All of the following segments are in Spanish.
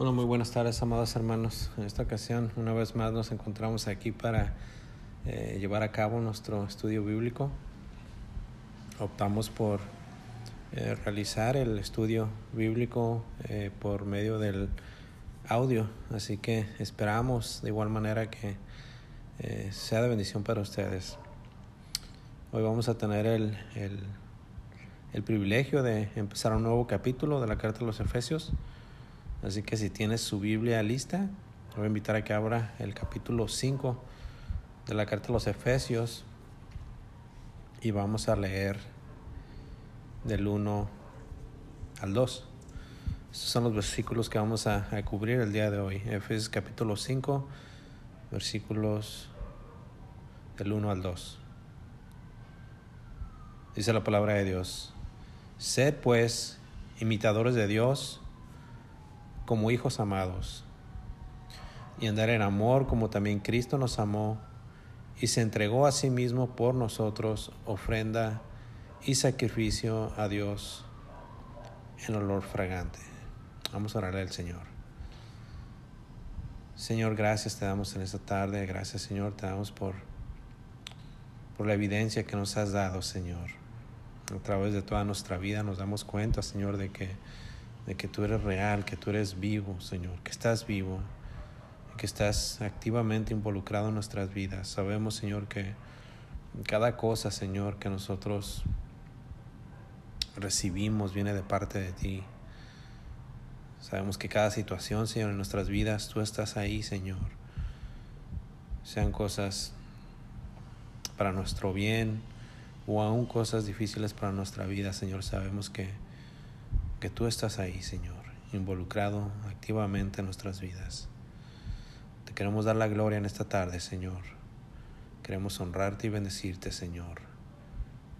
Hola, muy buenas tardes, amados hermanos. En esta ocasión, una vez más, nos encontramos aquí para eh, llevar a cabo nuestro estudio bíblico. Optamos por eh, realizar el estudio bíblico eh, por medio del audio, así que esperamos de igual manera que sea de bendición para ustedes. Hoy vamos a tener el, el, el privilegio de empezar un nuevo capítulo de la Carta de los Efesios. Así que si tienes su Biblia lista, voy a invitar a que abra el capítulo 5 de la carta de los Efesios y vamos a leer del 1 al 2. Estos son los versículos que vamos a, a cubrir el día de hoy. Efesios capítulo 5, versículos del 1 al 2. Dice la palabra de Dios. Sed pues imitadores de Dios como hijos amados y andar en amor como también Cristo nos amó y se entregó a sí mismo por nosotros, ofrenda y sacrificio a Dios en olor fragante. Vamos a orarle al Señor. Señor, gracias te damos en esta tarde. Gracias, Señor, te damos por, por la evidencia que nos has dado, Señor. A través de toda nuestra vida nos damos cuenta, Señor, de que de que tú eres real, que tú eres vivo, Señor, que estás vivo, que estás activamente involucrado en nuestras vidas. Sabemos, Señor, que cada cosa, Señor, que nosotros recibimos viene de parte de ti. Sabemos que cada situación, Señor, en nuestras vidas, tú estás ahí, Señor. Sean cosas para nuestro bien o aún cosas difíciles para nuestra vida, Señor. Sabemos que que tú estás ahí, Señor, involucrado activamente en nuestras vidas. Te queremos dar la gloria en esta tarde, Señor. Queremos honrarte y bendecirte, Señor.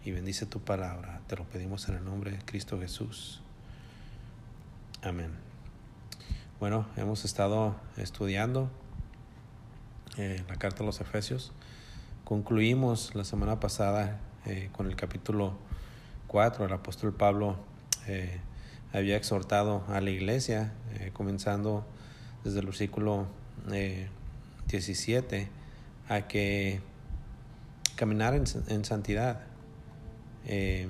Y bendice tu palabra. Te lo pedimos en el nombre de Cristo Jesús. Amén. Bueno, hemos estado estudiando eh, la carta a los Efesios. Concluimos la semana pasada eh, con el capítulo 4. El apóstol Pablo eh, había exhortado a la iglesia, eh, comenzando desde el versículo 17, eh, a que caminar en, santidad. Eh,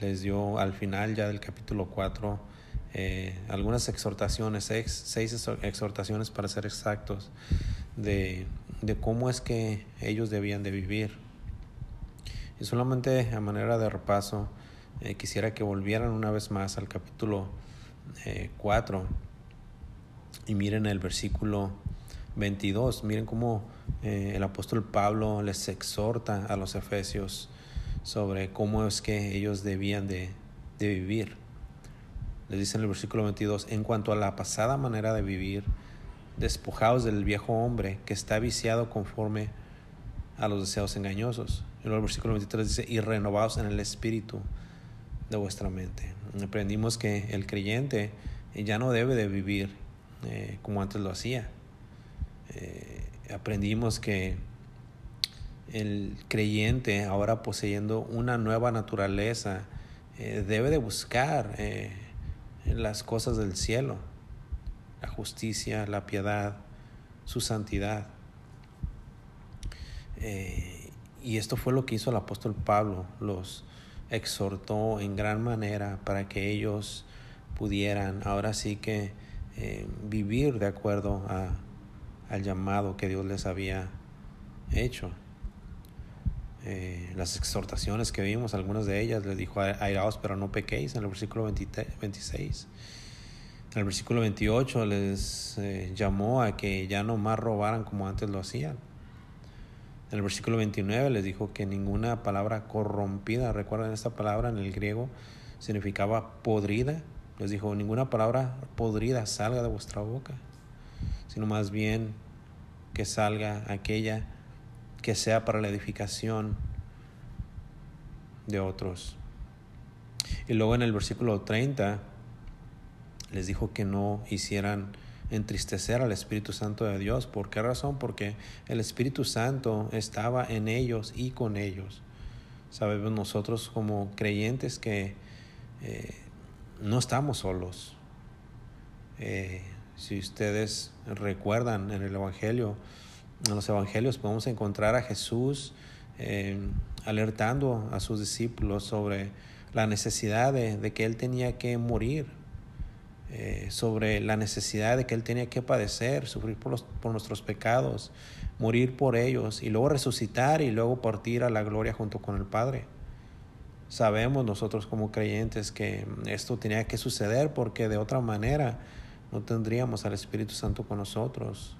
les dio al final ya del capítulo 4 algunas exhortaciones, seis, seis, exhortaciones para ser exactos, de, de cómo es que ellos debían de vivir. Y solamente a manera de repaso, eh, quisiera que volvieran una vez más al capítulo 4 eh, y miren el versículo 22. Miren cómo eh, el apóstol Pablo les exhorta a los efesios sobre cómo es que ellos debían de, de vivir. Les dice en el versículo 22, en cuanto a la pasada manera de vivir, despojados del viejo hombre que está viciado conforme a los deseos engañosos. Y luego el versículo 23 dice, y renovados en el espíritu de vuestra mente. Aprendimos que el creyente ya no debe de vivir eh, como antes lo hacía. Eh, aprendimos que el creyente, ahora poseyendo una nueva naturaleza, eh, debe de buscar las cosas del cielo, la justicia, la piedad, su santidad. y esto fue lo que hizo el apóstol Pablo, los exhortó en gran manera para que ellos pudieran ahora sí que eh, vivir de acuerdo a, al llamado que Dios les había hecho. Eh, las exhortaciones que vimos, algunas de ellas les dijo, airaos pero no pequéis, en el versículo 26. En el versículo 28 les eh, llamó a que ya no más robaran como antes lo hacían. En el versículo 29 les dijo que ninguna palabra corrompida, recuerden esta palabra en el griego significaba podrida. Les dijo, ninguna palabra podrida salga de vuestra boca, sino más bien que salga aquella que sea para la edificación de otros. Y luego en el versículo 30 les dijo que no hicieran entristecer al Espíritu Santo de Dios. ¿Por qué razón? Porque el Espíritu Santo estaba en ellos y con ellos. Sabemos nosotros como creyentes que eh, no estamos solos. Eh, si ustedes recuerdan en el Evangelio, en los Evangelios podemos encontrar a Jesús eh, alertando a sus discípulos sobre la necesidad de, que Él tenía que morir, eh, sobre la necesidad de que Él tenía que padecer, sufrir por, por nuestros pecados, morir por ellos y luego resucitar y luego partir a la gloria junto con el Padre. Sabemos nosotros como creyentes que esto tenía que suceder porque de otra manera no tendríamos al Espíritu Santo con nosotros.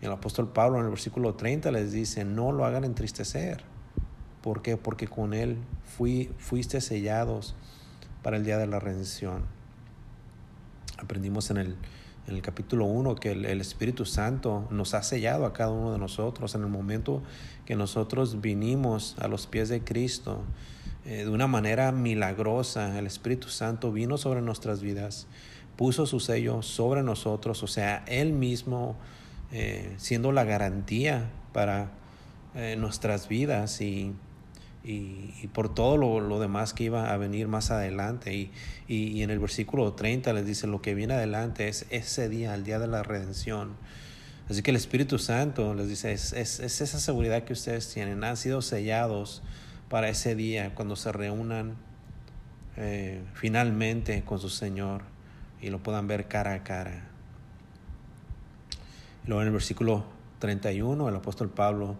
El apóstol Pablo en el versículo 30 les dice, no lo hagan entristecer. ¿Por qué? Porque con Él fui, fuiste sellados para el día de la redención. Aprendimos en el, en el capítulo 1 que el, Espíritu Santo nos ha sellado a cada uno de nosotros en el momento que nosotros vinimos a los pies de Cristo. Eh, de una manera milagrosa, el Espíritu Santo vino sobre nuestras vidas, puso su sello sobre nosotros, o sea, Él mismo eh, siendo la garantía para eh, nuestras vidas y y, por todo lo, demás que iba a venir más adelante. Y, y, en el versículo 30 les dice, lo que viene adelante es ese día, el día de la redención. Así que el Espíritu Santo les dice, es, es, es esa seguridad que ustedes tienen, han sido sellados para ese día, cuando se reúnan eh, finalmente con su Señor y lo puedan ver cara a cara. Luego en el versículo 31 el apóstol Pablo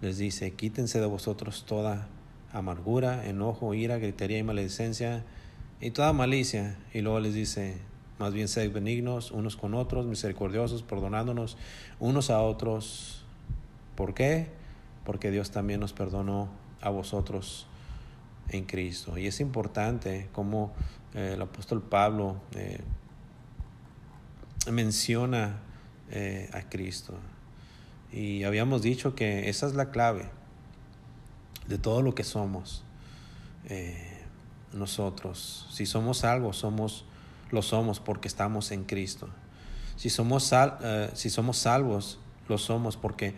les dice, quítense de vosotros toda amargura, enojo, ira, gritería y maledicencia y toda malicia. Y luego les dice, más bien sed benignos unos con otros, misericordiosos, perdonándonos unos a otros. ¿Por qué? Porque Dios también nos perdonó a vosotros en Cristo. Y es importante como eh, el apóstol Pablo eh, menciona eh, a Cristo. Y habíamos dicho que esa es la clave de todo lo que somos eh, nosotros. Si somos salvos, somos, lo somos porque estamos en Cristo. Si somos, eh, si somos salvos, lo somos porque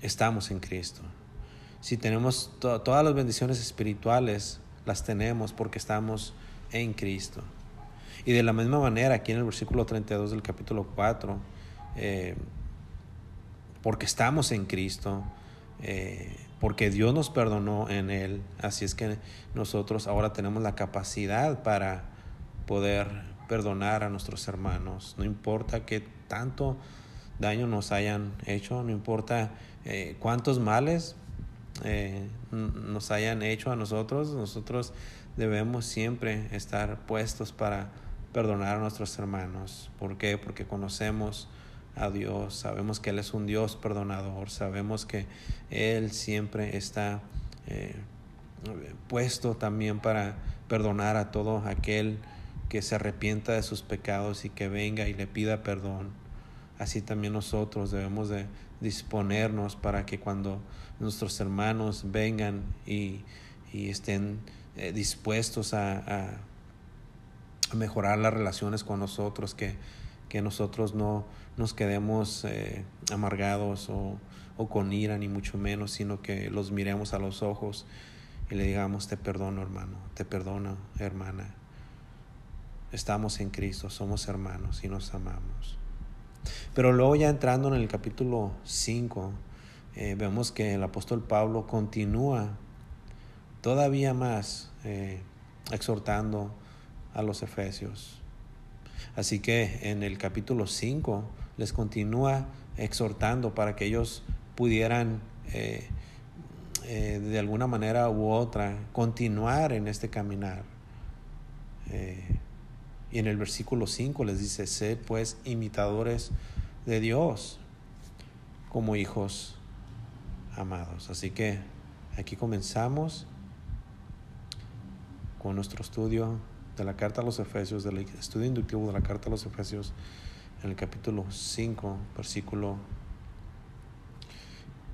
estamos en Cristo. Si tenemos todas las bendiciones espirituales, las tenemos porque estamos en Cristo. Y de la misma manera, aquí en el versículo 32 del capítulo 4, eh, porque estamos en Cristo, porque Dios nos perdonó en Él. Así es que nosotros ahora tenemos la capacidad para poder perdonar a nuestros hermanos. No importa qué tanto daño nos hayan hecho, no importa eh, cuántos males eh, nos hayan hecho a nosotros, nosotros debemos siempre estar puestos para perdonar a nuestros hermanos. ¿Por qué? Porque conocemos a Dios, sabemos que Él es un Dios perdonador, sabemos que Él siempre está eh, puesto también para perdonar a todo aquel que se arrepienta de sus pecados y que venga y le pida perdón. Así también nosotros debemos de disponernos para que cuando nuestros hermanos vengan y, estén eh, dispuestos a, a mejorar las relaciones con nosotros, que que nosotros no nos quedemos eh, amargados o, con ira, ni mucho menos, sino que los miremos a los ojos y le digamos, te perdono hermano, te perdono hermana. Estamos en Cristo, somos hermanos y nos amamos. Pero luego ya entrando en el capítulo 5, eh, vemos que el apóstol Pablo continúa todavía más eh, exhortando a los efesios. Así que en el capítulo 5 les continúa exhortando para que ellos pudieran eh, eh, de alguna manera u otra continuar en este caminar. Eh, y en el versículo 5 les dice, sed pues imitadores de Dios como hijos amados. Así que aquí comenzamos con nuestro estudio de la carta a los Efesios, del estudio inductivo de la carta a los Efesios, en el capítulo 5, versículo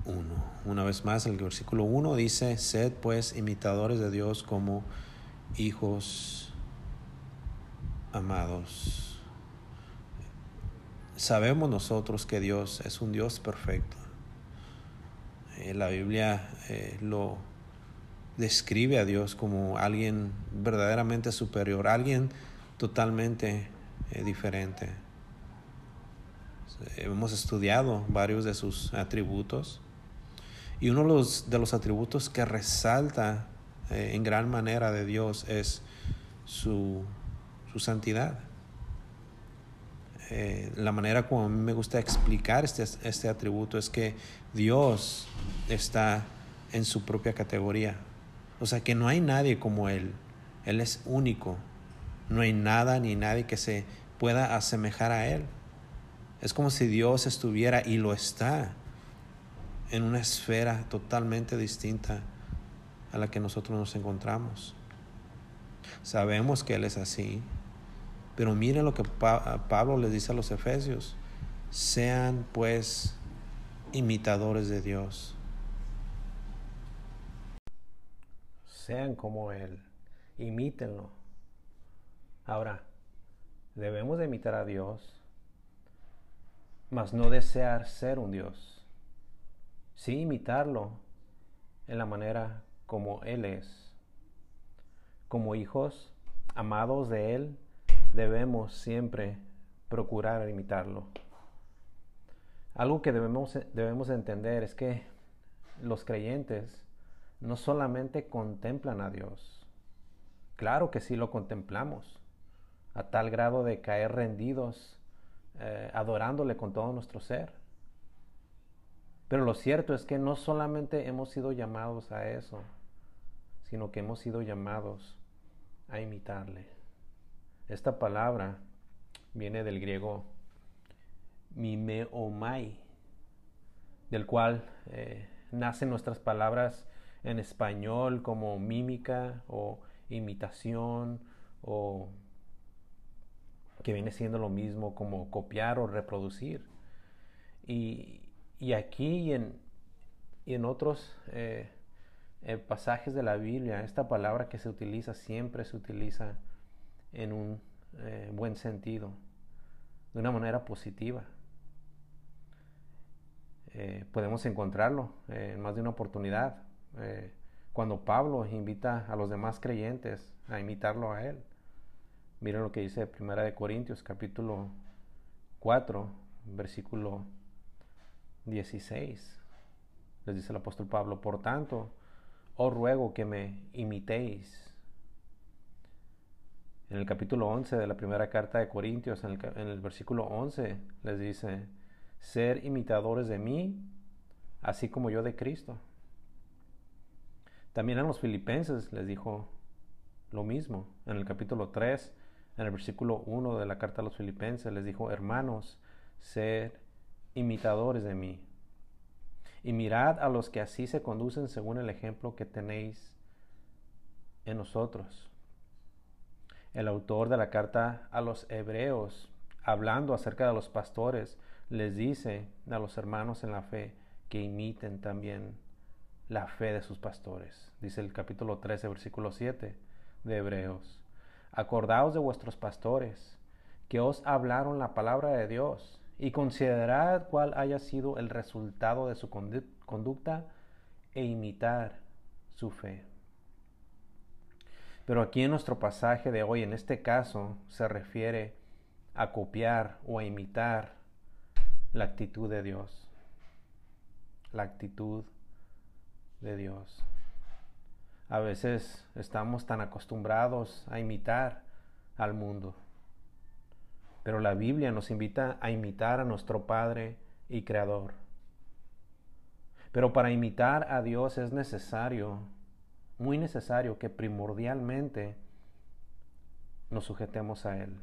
1. Una vez más, el versículo 1 dice, sed pues imitadores de Dios como hijos amados. Sabemos nosotros que Dios es un Dios perfecto. Eh, la Biblia eh, lo describe a Dios como alguien verdaderamente superior, alguien totalmente eh, diferente. hemos estudiado varios de sus atributos. Y uno de los, atributos que resalta eh, en gran manera de Dios es su, su santidad. Eh, la manera como a mí me gusta explicar este, este atributo es que Dios está en su propia categoría. O sea que no hay nadie como Él. Él es único. No hay nada ni nadie que se pueda asemejar a Él. Es como si Dios estuviera y lo está en una esfera totalmente distinta a la que nosotros nos encontramos. Sabemos que Él es así, pero miren lo que Pablo les dice a los efesios. Sean pues imitadores de Dios. Sean como Él, imítenlo. Ahora, debemos de imitar a Dios, mas no desear ser un Dios. Sí imitarlo en la manera como Él es. Como hijos amados de Él, debemos siempre procurar imitarlo. Algo que debemos, debemos entender es que los creyentes no solamente contemplan a Dios, claro que sí lo contemplamos, a tal grado de caer rendidos, eh, adorándole con todo nuestro ser. Pero lo cierto es que no solamente hemos sido llamados a eso, sino que hemos sido llamados a imitarle. Esta palabra viene del griego mimeomai, del cual eh, nacen nuestras palabras en español como mímica o imitación o que viene siendo lo mismo como copiar o reproducir. Y, aquí y en, y en otros eh, eh, pasajes de la Biblia, esta palabra que se utiliza siempre se utiliza en un eh, buen sentido, de una manera positiva. Podemos encontrarlo en más de una oportunidad. Cuando Pablo invita a los demás creyentes a imitarlo a él. Miren lo que dice Primera de Corintios capítulo 4, versículo 16. Les dice el apóstol Pablo, por tanto, os ruego que me imitéis en el capítulo 11 de la primera carta de Corintios, en el, versículo 11, les dice, ser imitadores de mí, así como yo de Cristo. También a los filipenses les dijo lo mismo. En el capítulo 3, en el versículo 1 de la carta a los filipenses, les dijo, hermanos, ser imitadores de mí. Y mirad a los que así se conducen según el ejemplo que tenéis en nosotros el autor de la carta a los hebreos, hablando acerca de los pastores, les dice a los hermanos en la fe que imiten también la fe de sus pastores. Dice el capítulo 13, versículo 7 de Hebreos. Acordaos de vuestros pastores, que os hablaron la palabra de Dios, y considerad cuál haya sido el resultado de su conducta e imitar su fe. Pero aquí en nuestro pasaje de hoy, en este caso, se refiere a copiar o a imitar la actitud de Dios. La actitud de Dios. A veces estamos tan acostumbrados a imitar al mundo. Pero la Biblia nos invita a imitar a nuestro Padre y Creador. Pero para imitar a Dios es necesario muy necesario que primordialmente nos sujetemos a Él.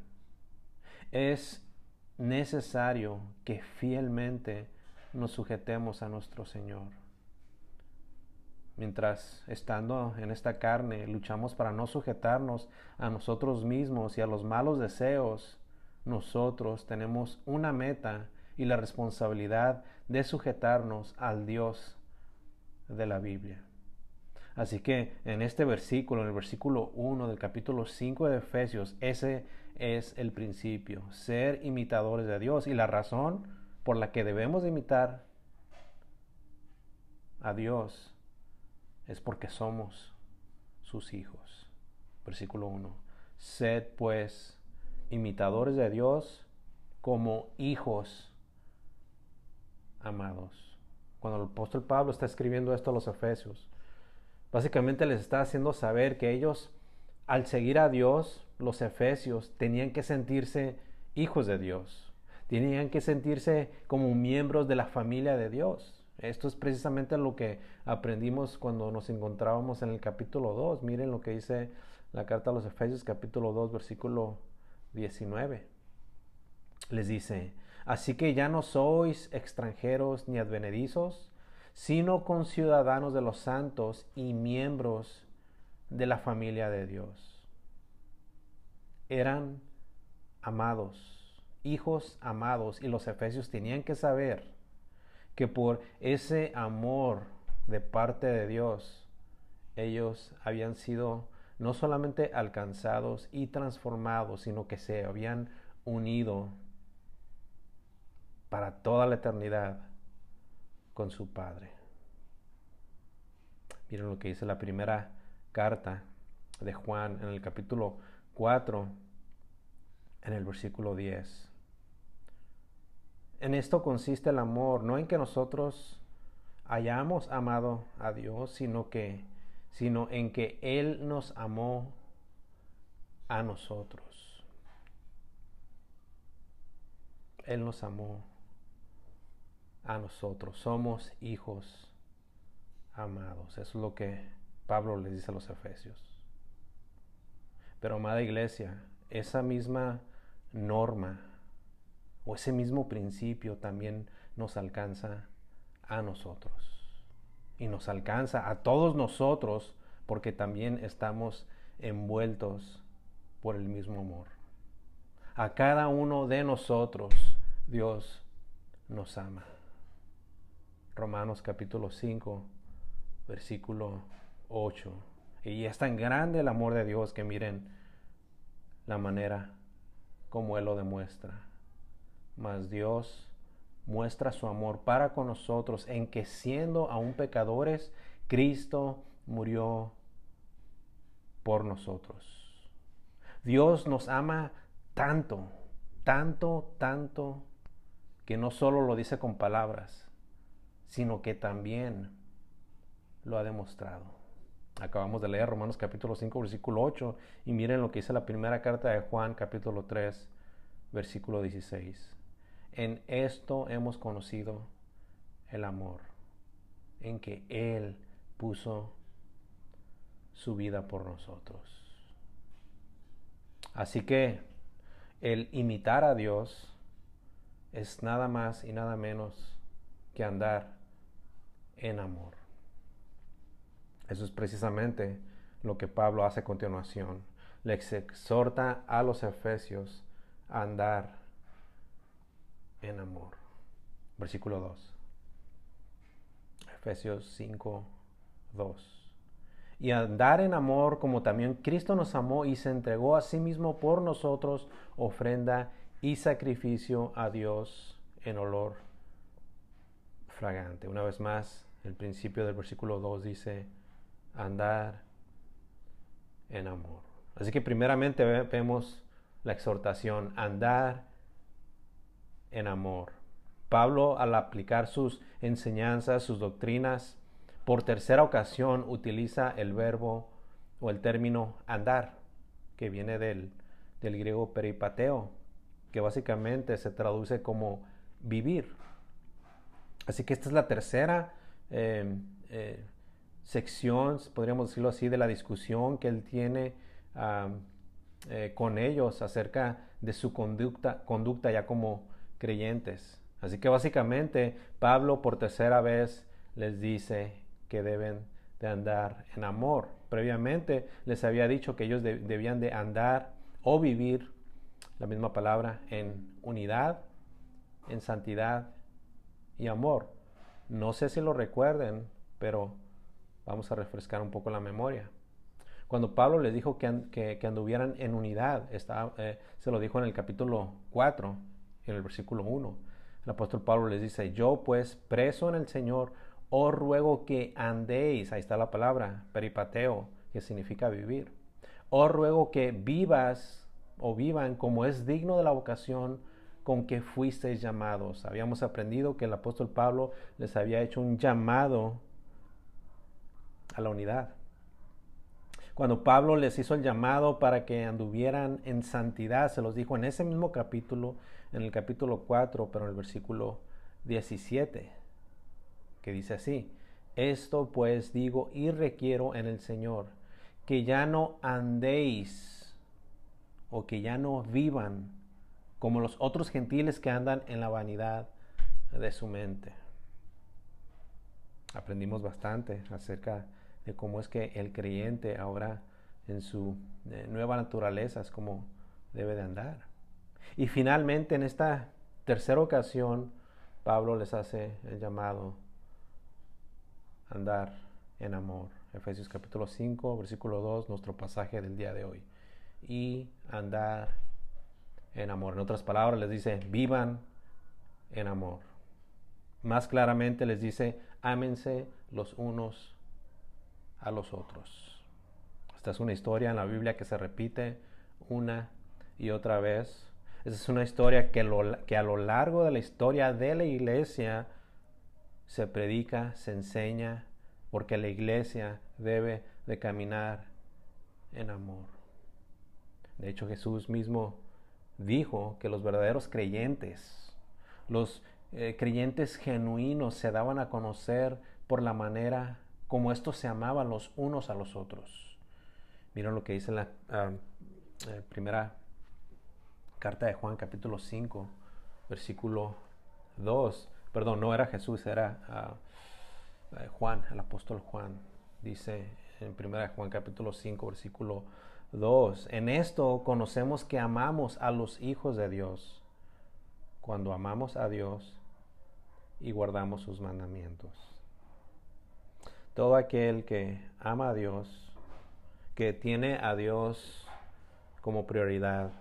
Es necesario que fielmente nos sujetemos a nuestro Señor. Mientras estando en esta carne luchamos para no sujetarnos a nosotros mismos y a los malos deseos, nosotros tenemos una meta y la responsabilidad de sujetarnos al Dios de la Biblia. Así que en este versículo, en el versículo 1 del capítulo 5 de Efesios, ese es el principio, ser imitadores de Dios. Y la razón por la que debemos imitar a Dios es porque somos sus hijos. Versículo 1. Sed pues imitadores de Dios como hijos amados. Cuando el apóstol Pablo está escribiendo esto a los efesios, básicamente les está haciendo saber que ellos, al seguir a Dios, los efesios, tenían que sentirse hijos de Dios, tenían que sentirse como miembros de la familia de Dios. Esto es precisamente lo que aprendimos cuando nos encontrábamos en el capítulo 2. Miren lo que dice la carta a los Efesios capítulo 2 versículo 19. Les dice, así que ya no sois extranjeros ni advenedizos, sino conciudadanos de los santos y miembros de la familia de Dios. Eran amados, hijos amados, y los efesios tenían que saber que por ese amor de parte de Dios, ellos habían sido no solamente alcanzados y transformados, sino que se habían unido para toda la eternidad con su Padre. Miren lo que dice la primera carta de Juan en el capítulo 4, en el versículo 10. En esto consiste el amor, no en que nosotros hayamos amado a Dios, sino que sino en que Él nos amó a nosotros. Él nos amó a nosotros. Somos hijos amados. Eso es lo que Pablo les dice a los efesios. Pero amada iglesia, esa misma norma o ese mismo principio también nos alcanza a nosotros y nos alcanza a todos nosotros porque también estamos envueltos por el mismo amor. A cada uno de nosotros Dios nos ama. Romanos capítulo 5, versículo 8. Y es tan grande el amor de Dios que miren la manera como Él lo demuestra. Mas Dios muestra su amor para con nosotros en que siendo aún pecadores, Cristo murió por nosotros. Dios nos ama tanto, tanto, tanto, que no solo lo dice con palabras, sino que también lo ha demostrado. Acabamos de leer Romanos capítulo 5, versículo 8, y miren lo que dice la primera carta de Juan capítulo 3, versículo 16. En esto hemos conocido el amor, en que Él puso su vida por nosotros. Así que el imitar a Dios es nada más y nada menos que andar en amor. Eso es precisamente lo que Pablo hace a continuación. Le exhorta a los efesios a andar en amor. Versículo 2. Efesios 5, 2. Y andar en amor como también Cristo nos amó y se entregó a sí mismo por nosotros, ofrenda y sacrificio a Dios en olor fragante. Una vez más, el principio del versículo 2 dice, andar en amor. Así que primeramente vemos la exhortación, andar en amor. Pablo, al aplicar sus enseñanzas, sus doctrinas, por tercera ocasión utiliza el verbo o el término andar, que viene del, griego peripateo, que básicamente se traduce como vivir. Así que esta es la tercera eh, eh, sección, podríamos decirlo así, de la discusión que él tiene eh, con ellos acerca de su conducta, conducta ya como creyentes. Así que básicamente Pablo por tercera vez les dice que deben de andar en amor. Previamente les había dicho que ellos debían de andar o vivir, la misma palabra, en unidad, en santidad y amor. No sé si lo recuerden, pero vamos a refrescar un poco la memoria. Cuando Pablo les dijo que, anduvieran en unidad, eh, se lo dijo en el capítulo 4, en el versículo 1. El apóstol Pablo les dice, yo pues preso en el Señor, os ruego que andéis, ahí está la palabra, peripateo, que significa vivir. Os ruego que vivas o vivan como es digno de la vocación con que fuisteis llamados. Habíamos aprendido que el apóstol Pablo les había hecho un llamado a la unidad. Cuando Pablo les hizo el llamado para que anduvieran en santidad, se los dijo en ese mismo capítulo, en el capítulo 4, pero en el versículo 17, que dice así, esto pues digo y requiero en el Señor, que ya no andéis o que ya no vivan como los otros gentiles que andan en la vanidad de su mente. Aprendimos bastante acerca de cómo es que el creyente ahora en su eh, nueva naturaleza es como debe de andar. Y finalmente en esta tercera ocasión Pablo les hace el llamado a andar en amor. Efesios capítulo 5, versículo 2, nuestro pasaje del día de hoy. Y andar en amor. En otras palabras les dice, vivan en amor. Más claramente les dice, ámense los unos a los otros. Esta es una historia en la Biblia que se repite una y otra vez. Esta es una historia que, que a lo largo de la historia de la iglesia se predica, se enseña, porque la iglesia debe de caminar en amor. De hecho, Jesús mismo dijo que los verdaderos creyentes, los eh, creyentes genuinos se daban a conocer por la manera como estos se amaban los unos a los otros. Miren lo que dice la ah, eh, primera carta de Juan, capítulo 5, versículo 2. Perdón, no era Jesús, era ah, eh, Juan, el apóstol Juan. Dice en primera Juan, capítulo 5, versículo 2. En esto conocemos que amamos a los hijos de Dios cuando amamos a Dios y guardamos sus mandamientos. Todo aquel que ama a Dios, que tiene a Dios como prioridad,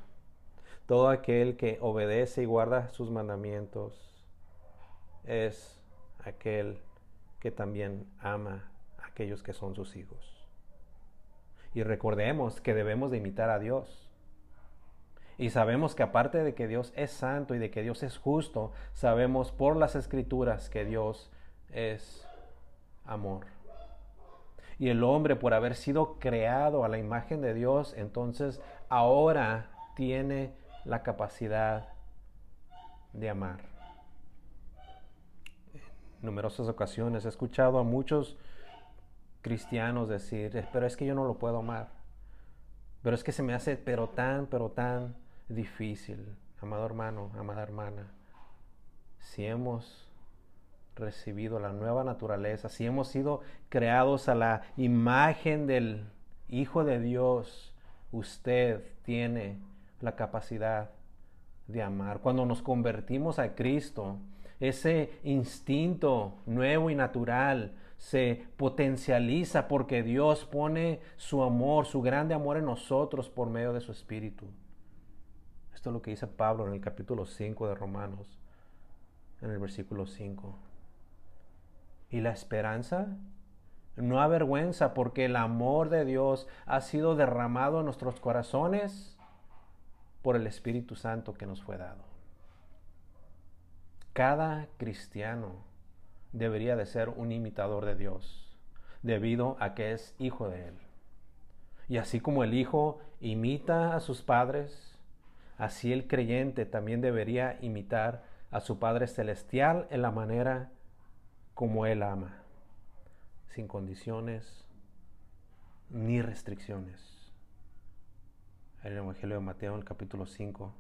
todo aquel que obedece y guarda sus mandamientos, es aquel que también ama a aquellos que son sus hijos. Y recordemos que debemos de imitar a Dios. Y sabemos que aparte de que Dios es santo y de que Dios es justo, sabemos por las escrituras que Dios es amor. Y el hombre, por haber sido creado a la imagen de Dios, entonces ahora tiene la capacidad de amar. En numerosas ocasiones he escuchado a muchos cristianos decir, pero es que yo no lo puedo amar. Pero es que se me hace pero tan, pero tan difícil. Amado hermano, amada hermana, si hemos recibido la nueva naturaleza, si hemos sido creados a la imagen del Hijo de Dios, usted tiene la capacidad de amar. Cuando nos convertimos a Cristo, ese instinto nuevo y natural se potencializa porque Dios pone su amor, su grande amor en nosotros por medio de su Espíritu. Esto es lo que dice Pablo en el capítulo 5 de Romanos, en el versículo 5. Y la esperanza no avergüenza porque el amor de Dios ha sido derramado en nuestros corazones por el Espíritu Santo que nos fue dado. Cada cristiano debería de ser un imitador de Dios debido a que es hijo de Él. Y así como el hijo imita a sus padres, así el creyente también debería imitar a su Padre Celestial en la manera como Él ama, sin condiciones ni restricciones. En el Evangelio de Mateo, en el capítulo 5,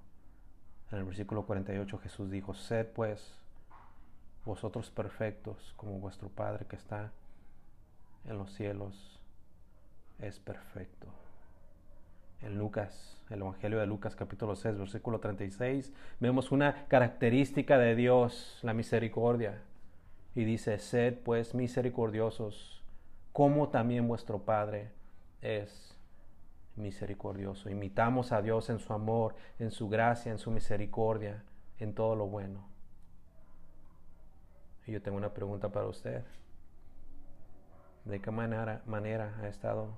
en el versículo 48, Jesús dijo, sed pues vosotros perfectos como vuestro Padre que está en los cielos es perfecto. En Lucas, el Evangelio de Lucas capítulo 6, versículo 36, vemos una característica de Dios, la misericordia. Y dice, sed pues misericordiosos, como también vuestro Padre es misericordioso. Imitamos a Dios en su amor, en su gracia, en su misericordia, en todo lo bueno. Y yo tengo una pregunta para usted. ¿De qué manera, manera ha estado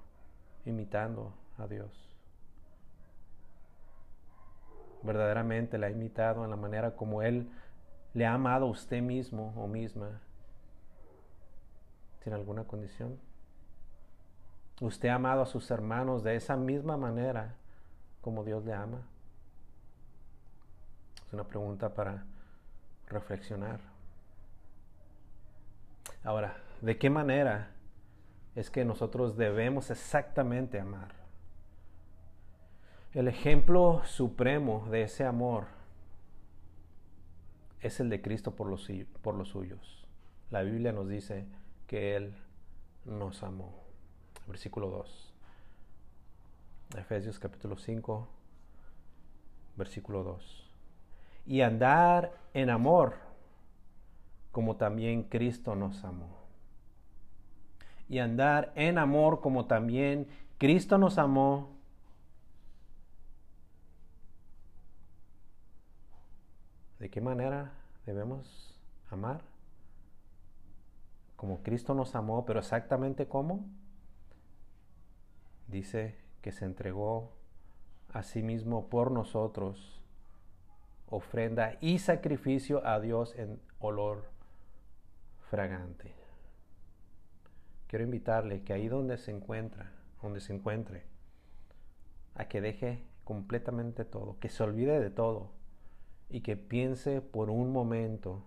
imitando a Dios? verdaderamente le ha imitado en la manera como Él le ha amado a usted mismo o misma? ¿Tiene alguna condición? ¿Usted ha amado a sus hermanos de esa misma manera como Dios le ama? Es una pregunta para reflexionar. Ahora, ¿de qué manera es que nosotros debemos exactamente amar? El ejemplo supremo de ese amor es el de Cristo por los, por los suyos. La Biblia nos dice que Él nos amó. Versículo 2. Efesios capítulo 5, versículo 2. Y andar en amor, como también Cristo nos amó. Y andar en amor, como también Cristo nos amó ¿De qué manera debemos amar? Como Cristo nos amó, pero exactamente cómo? Dice que se entregó a sí mismo por nosotros, ofrenda y sacrificio a Dios en olor fragante. Quiero invitarle que ahí donde se encuentra, donde se encuentre, a que deje completamente todo, que se olvide de todo y que piense por un momento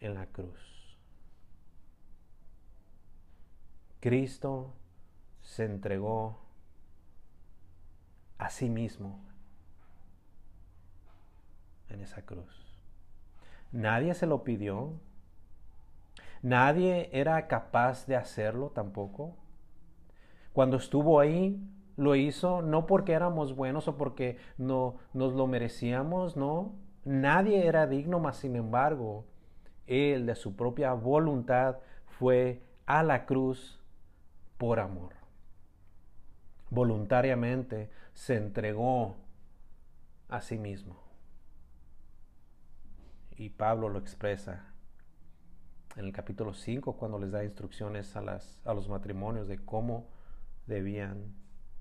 en la cruz. Cristo se entregó a sí mismo en esa cruz. Nadie se lo pidió. Nadie era capaz de hacerlo tampoco. Cuando estuvo ahí, lo hizo no porque éramos buenos o porque no nos lo merecíamos, no. Nadie era digno, mas sin embargo, Él de su propia voluntad fue a la cruz por amor. Voluntariamente se entregó a sí mismo. Y Pablo lo expresa en el capítulo 5 cuando les da instrucciones a, las, a los matrimonios de cómo debían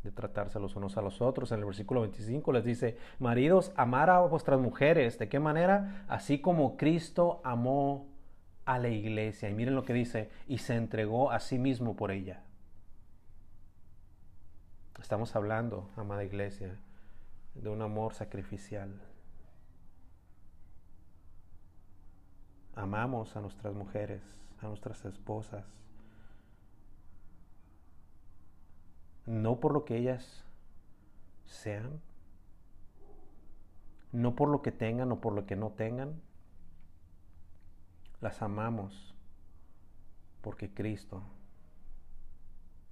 de tratarse los unos a los otros. En el versículo 25 les dice, maridos, amar a vuestras mujeres. ¿De qué manera? Así como Cristo amó a la iglesia. Y miren lo que dice, y se entregó a sí mismo por ella. Estamos hablando, amada iglesia, de un amor sacrificial. Amamos a nuestras mujeres, a nuestras esposas no por lo que ellas sean, no por lo que tengan o por lo que no tengan, las amamos porque Cristo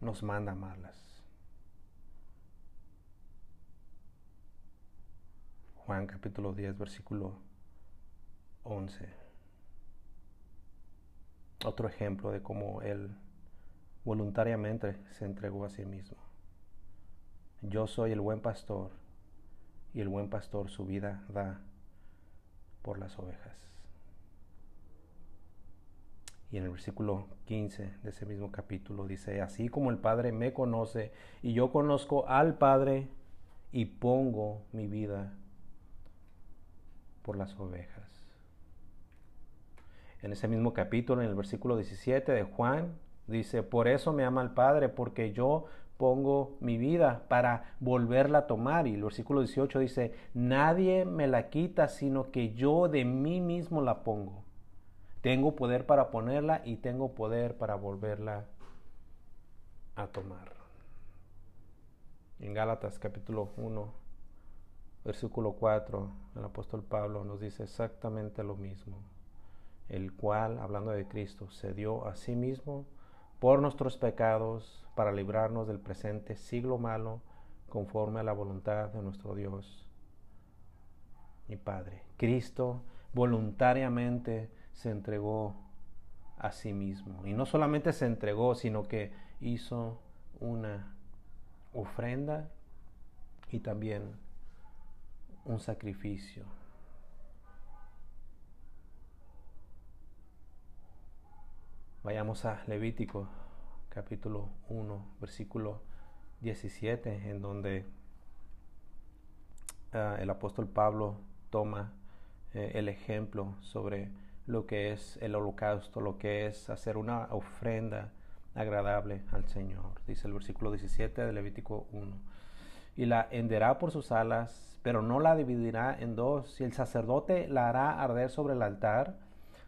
nos manda amarlas. Juan capítulo 10, versículo 11. Otro ejemplo de cómo Él voluntariamente se entregó a sí mismo. Yo soy el buen pastor y el buen pastor su vida da por las ovejas. Y en el versículo 15 de ese mismo capítulo dice, así como el Padre me conoce y yo conozco al Padre y pongo mi vida por las ovejas. En ese mismo capítulo, en el versículo 17 de Juan, Dice, por eso me ama el Padre, porque yo pongo mi vida para volverla a tomar. Y el versículo 18 dice, nadie me la quita, sino que yo de mí mismo la pongo. Tengo poder para ponerla y tengo poder para volverla a tomar. En Gálatas capítulo 1, versículo 4, el apóstol Pablo nos dice exactamente lo mismo, el cual, hablando de Cristo, se dio a sí mismo por nuestros pecados, para librarnos del presente siglo malo, conforme a la voluntad de nuestro Dios y Padre. Cristo voluntariamente se entregó a sí mismo. Y no solamente se entregó, sino que hizo una ofrenda y también un sacrificio Vayamos a Levítico capítulo 1, versículo 17, en donde ah, el apóstol Pablo toma eh, el ejemplo sobre lo que es el holocausto, lo que es hacer una ofrenda agradable al Señor. Dice el versículo 17 de Levítico 1. Y la henderá por sus alas, pero no la dividirá en dos. Y el sacerdote la hará arder sobre el altar,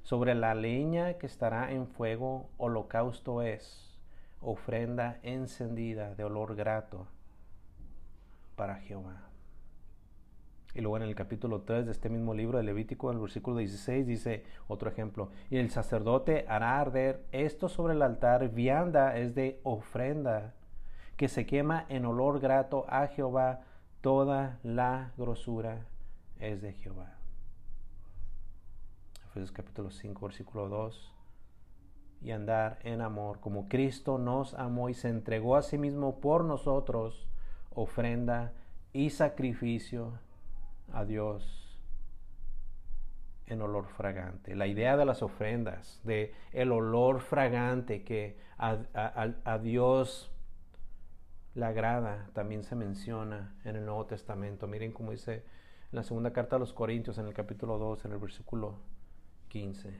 sobre la leña que estará en fuego, holocausto es, ofrenda encendida de olor grato para Jehová. Y luego en el capítulo 3 de este mismo libro de Levítico, en el versículo 16, dice otro ejemplo, y el sacerdote hará arder esto sobre el altar, vianda es de ofrenda, que se quema en olor grato a Jehová, toda la grosura es de Jehová. Efesios capítulo 5, versículo 2. Y andar en amor, como Cristo nos amó y se entregó a sí mismo por nosotros, ofrenda y sacrificio a Dios en olor fragante. La idea de las ofrendas, de el olor fragante que a, Dios le agrada, también se menciona en el Nuevo Testamento. Miren cómo dice en la segunda carta a los Corintios, en el capítulo 2, en el versículo 15.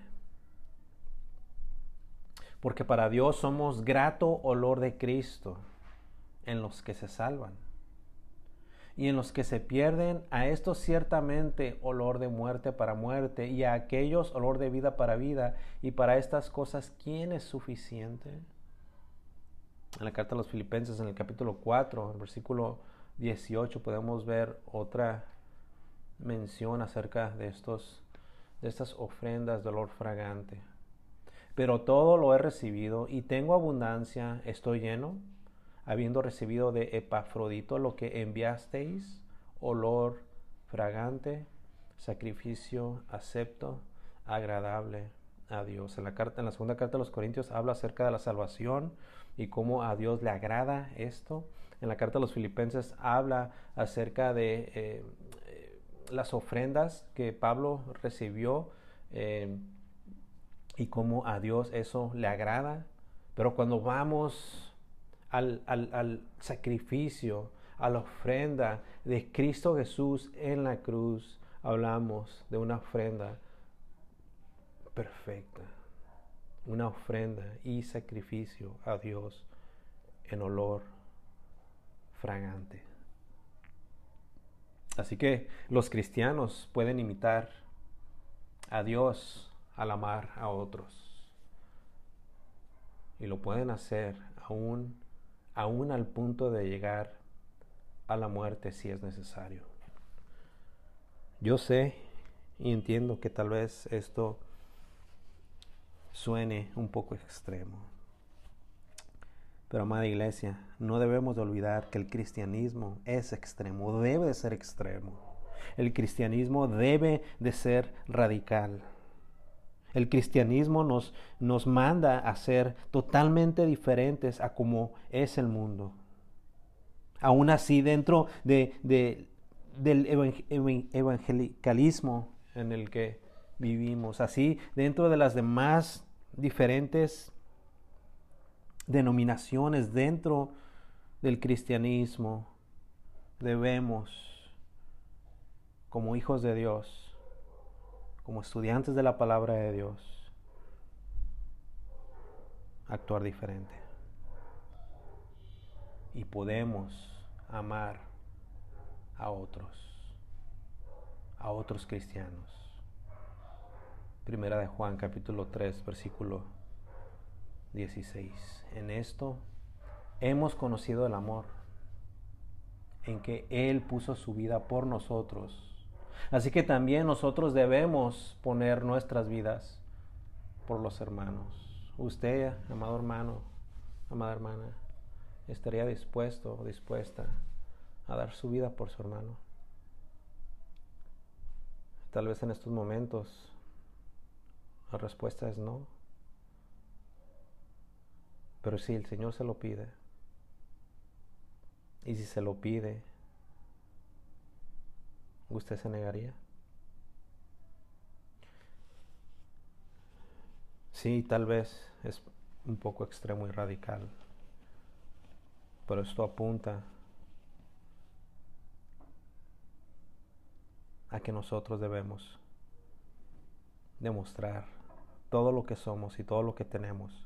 Porque para Dios somos grato olor de Cristo en los que se salvan y en los que se pierden, a estos ciertamente olor de muerte para muerte, y a aquellos olor de vida para vida, y para estas cosas, ¿quién es suficiente? En la carta a los Filipenses, en el capítulo 4, en el versículo 18, podemos ver otra mención acerca de, estos, de estas ofrendas de olor fragante. Pero todo lo he recibido y tengo abundancia, estoy lleno habiendo recibido de Epafrodito lo que enviasteis, olor fragante, sacrificio acepto, agradable a Dios. En la, carta, en la segunda carta de los Corintios habla acerca de la salvación y cómo a Dios le agrada esto. En la carta de los Filipenses habla acerca de eh, las ofrendas que Pablo recibió eh, y cómo a Dios eso le agrada. Pero cuando vamos al, sacrificio, a la ofrenda de Cristo Jesús en la cruz, hablamos de una ofrenda perfecta, una ofrenda y sacrificio a Dios en olor fragante. Así que los cristianos pueden imitar a Dios al amar a otros. Y lo pueden hacer aún aún al punto de llegar a la muerte si es necesario. Yo sé y entiendo que tal vez esto suene un poco extremo. Pero amada iglesia, no debemos de olvidar que el cristianismo es extremo, debe de ser extremo. El cristianismo debe de ser radical. El cristianismo nos, nos manda a ser totalmente diferentes a como es el mundo. Aún así, dentro de, del evangelicalismo en el que vivimos, así dentro de las demás diferentes denominaciones dentro del cristianismo, debemos, como hijos de Dios, como estudiantes de la palabra de Dios, actuar diferente. Y podemos amar a otros, a otros cristianos. Primera de Juan capítulo 3 versículo 16. En esto hemos conocido el amor, en que Él puso su vida por nosotros Así que también nosotros debemos poner nuestras vidas por los hermanos. Usted, amado hermano, amada hermana, estaría dispuesto o dispuesta a dar su vida por su hermano. Tal vez en estos momentos la respuesta es no. Pero si el Señor se lo pide, y si se lo pide, ¿usted se negaría? Sí, tal vez es un poco extremo y radical, pero esto apunta a que nosotros debemos demostrar todo lo que somos y todo lo que tenemos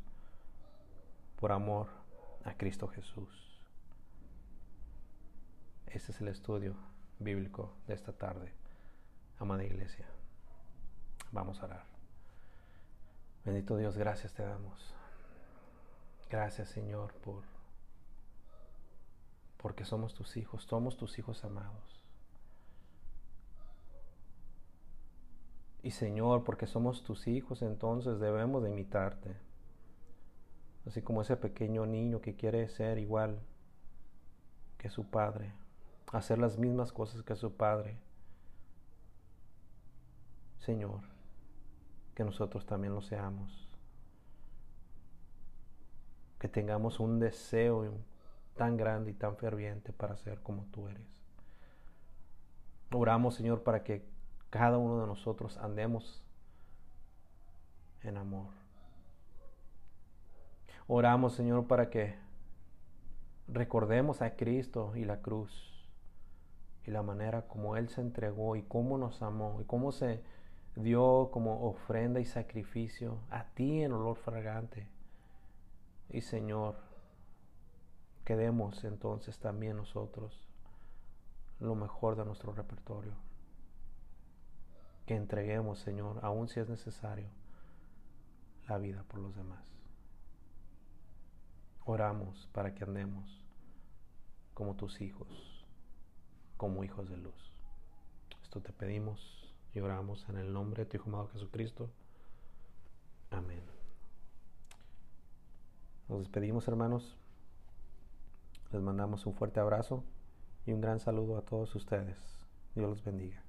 por amor a Cristo Jesús. Este es el estudio bíblico de esta tarde, amada iglesia. Vamos a orar. Bendito Dios, gracias te damos. Gracias Señor por porque somos tus hijos, somos tus hijos amados. Y Señor, porque somos tus hijos, entonces debemos de imitarte. Así como ese pequeño niño que quiere ser igual que su padre, hacer las mismas cosas que su padre. Señor, que nosotros también lo seamos. Que tengamos un deseo tan grande y tan ferviente para ser como tú eres. Oramos, Señor, para que cada uno de nosotros andemos en amor. Oramos, Señor, para que recordemos a Cristo y la cruz y la manera como Él se entregó y cómo nos amó y cómo se dio como ofrenda y sacrificio a ti en olor fragante. Y Señor, quedemos entonces también nosotros lo mejor de nuestro repertorio. Que entreguemos, Señor, aun si es necesario, la vida por los demás. Oramos para que andemos como tus hijos, como hijos de luz. Esto te pedimos y oramos en el nombre de tu Hijo amado Jesucristo. Amén. Nos despedimos, hermanos. Les mandamos un fuerte abrazo y un gran saludo a todos ustedes. Dios los bendiga.